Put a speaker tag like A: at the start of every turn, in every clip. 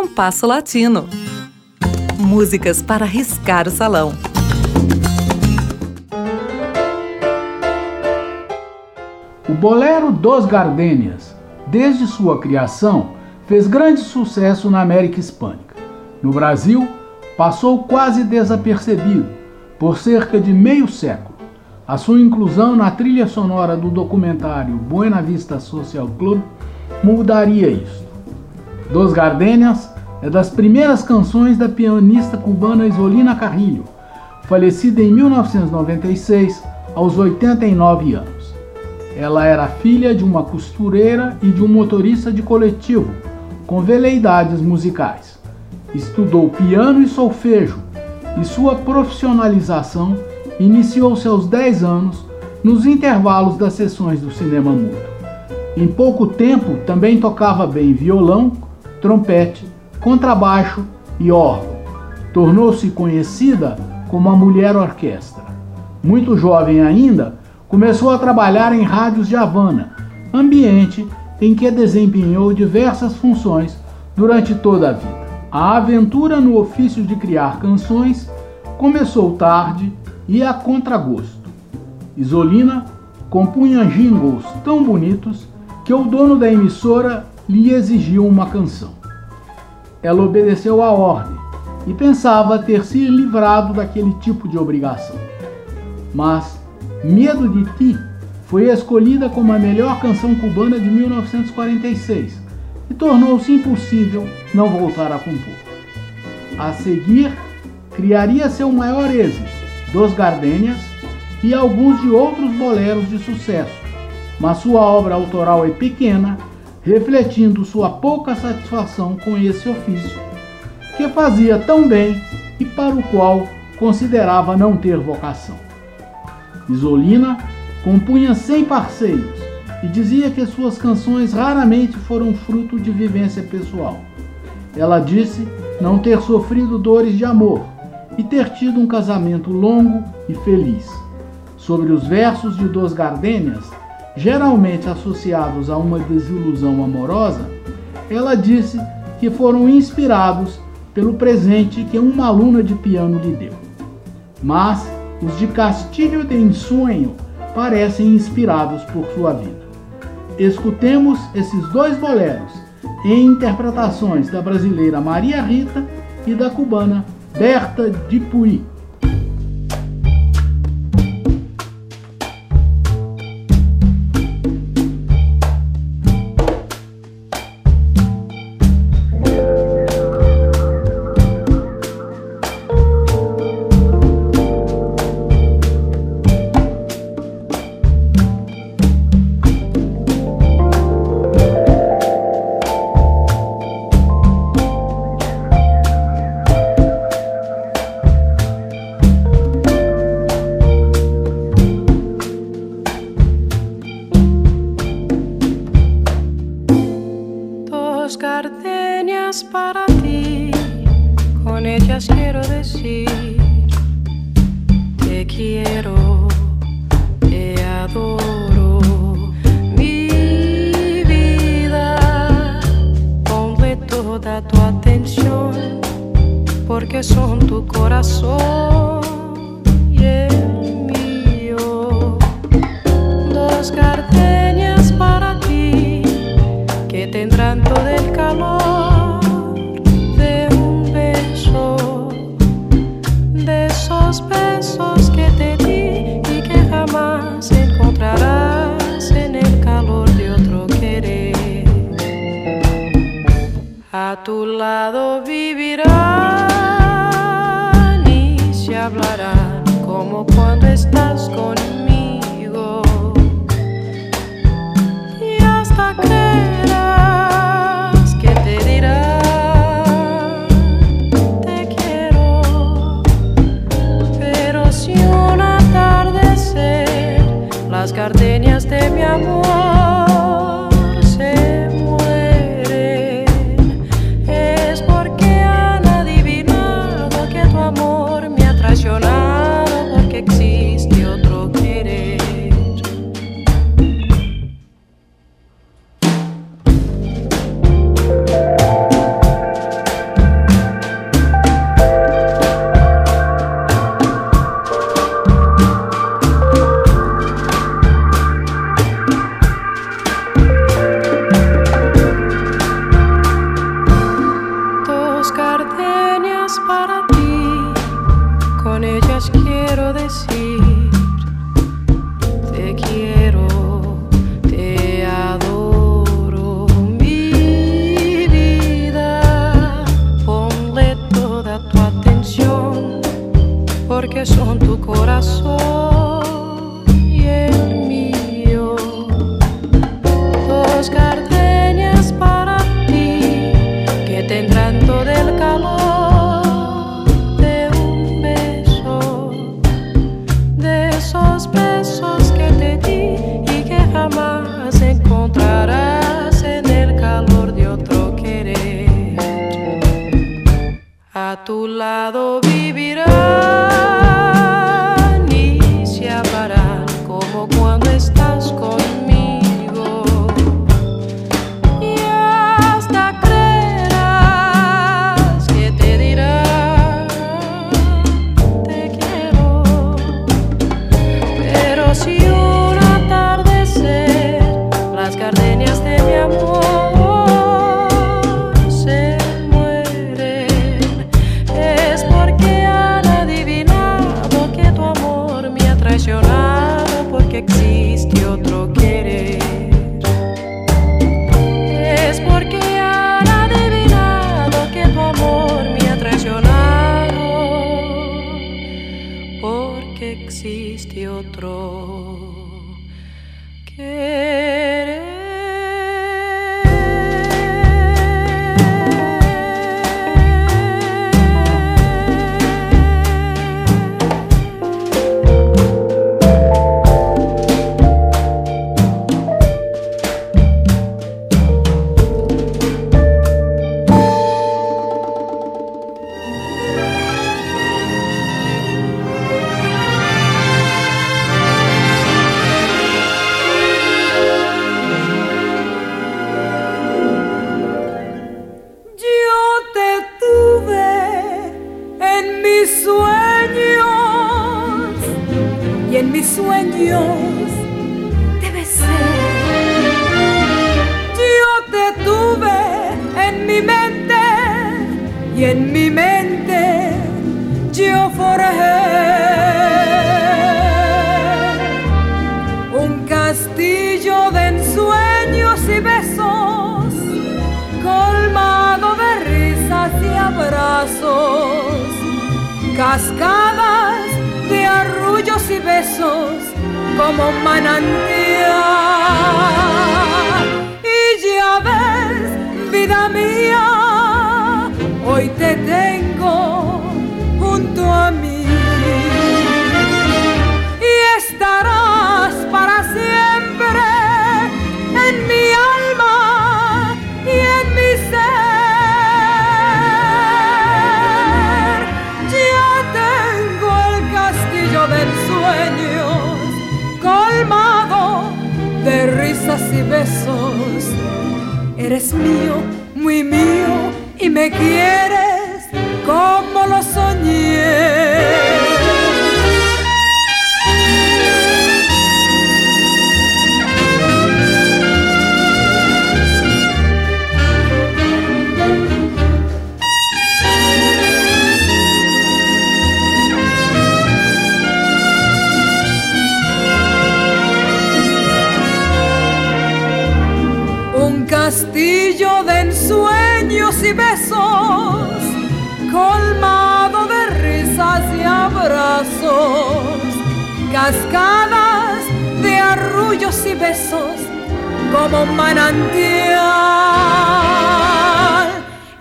A: Compasso Latino. Músicas para riscar o salão.
B: O bolero Dos Gardênias, desde sua criação, fez grande sucesso na América Hispânica. No Brasil, passou quase desapercebido por cerca de meio século. A sua inclusão na trilha sonora do documentário Buena Vista Social Club mudaria isto. Dos Gardenias é das primeiras canções da pianista cubana Isolina Carrillo, falecida em 1996 aos 89 anos. Ela era filha de uma costureira e de um motorista de coletivo, com veleidades musicais. Estudou piano e solfejo e sua profissionalização iniciou-se aos 10 anos nos intervalos das sessões do cinema mudo. Em pouco tempo também tocava bem violão, trompete, contrabaixo e órgão. Tornou-se conhecida como a mulher orquestra. Muito jovem ainda, começou a trabalhar em rádios de Havana, ambiente em que desempenhou diversas funções durante toda a vida. A aventura no ofício de criar canções começou tarde e a contragosto. Isolina compunha jingles tão bonitos que o dono da emissora lhe exigiu uma canção. Ela obedeceu à ordem e pensava ter se livrado daquele tipo de obrigação. Mas Medo de Ti foi escolhida como a melhor canção cubana de 1946 e tornou-se impossível não voltar a compor. A seguir, criaria seu maior êxito, Dos Gardênias, e alguns de outros boleros de sucesso, mas sua obra autoral é pequena, refletindo sua pouca satisfação com esse ofício, que fazia tão bem e para o qual considerava não ter vocação. Isolina compunha sem parceiros e dizia que suas canções raramente foram fruto de vivência pessoal. Ela disse não ter sofrido dores de amor e ter tido um casamento longo e feliz. Sobre os versos de Dos Gardênias, geralmente associados a uma desilusão amorosa, ela disse que foram inspirados pelo presente que uma aluna de piano lhe deu. Mas os de Castilho de Ensueño parecem inspirados por sua vida. Escutemos esses dois boleros em interpretações da brasileira Maria Rita e da cubana Berta de Puy.
C: porque son tu corazón.
D: y en mi mente yo forjé un castillo de ensueños y besos, colmado de risas y abrazos, cascadas de arrullos y besos como manantial. Y ya ves, vida mía hoy te tengo junto a mí. Y estarás para siempre en mi alma y en mi ser. Ya tengo el castillo del sueños colmado de risas y besos. Eres mío, muy mío y me quieres castillo de ensueños y besos, colmado de risas y abrazos, cascadas de arrullos y besos como manantial.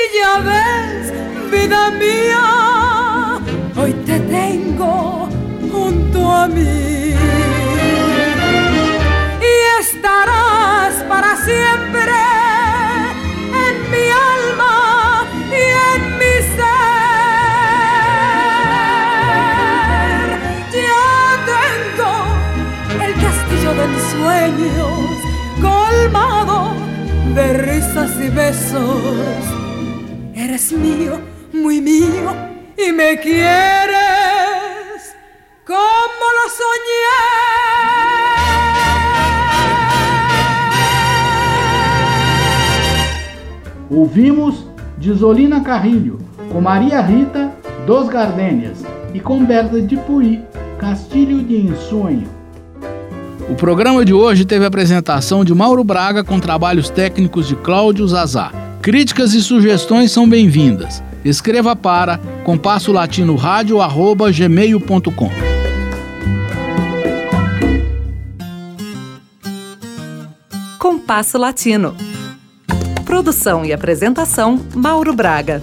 D: Y ya ves, vida mía, hoy te tengo junto a mí besos. Eres mío, muy mío y me quieres como lo soñé.
B: Ouvimos de Zolina Carrilho, com Maria Rita, Dos Gardênias, e com Berta de Puí, Castilho de Ensonho. O programa de hoje teve a apresentação de Mauro Braga com trabalhos técnicos de Cláudio Zazá. Críticas e sugestões são bem-vindas. Escreva para compasso latino gmail.com.
A: Compasso Latino. Produção e apresentação Mauro Braga.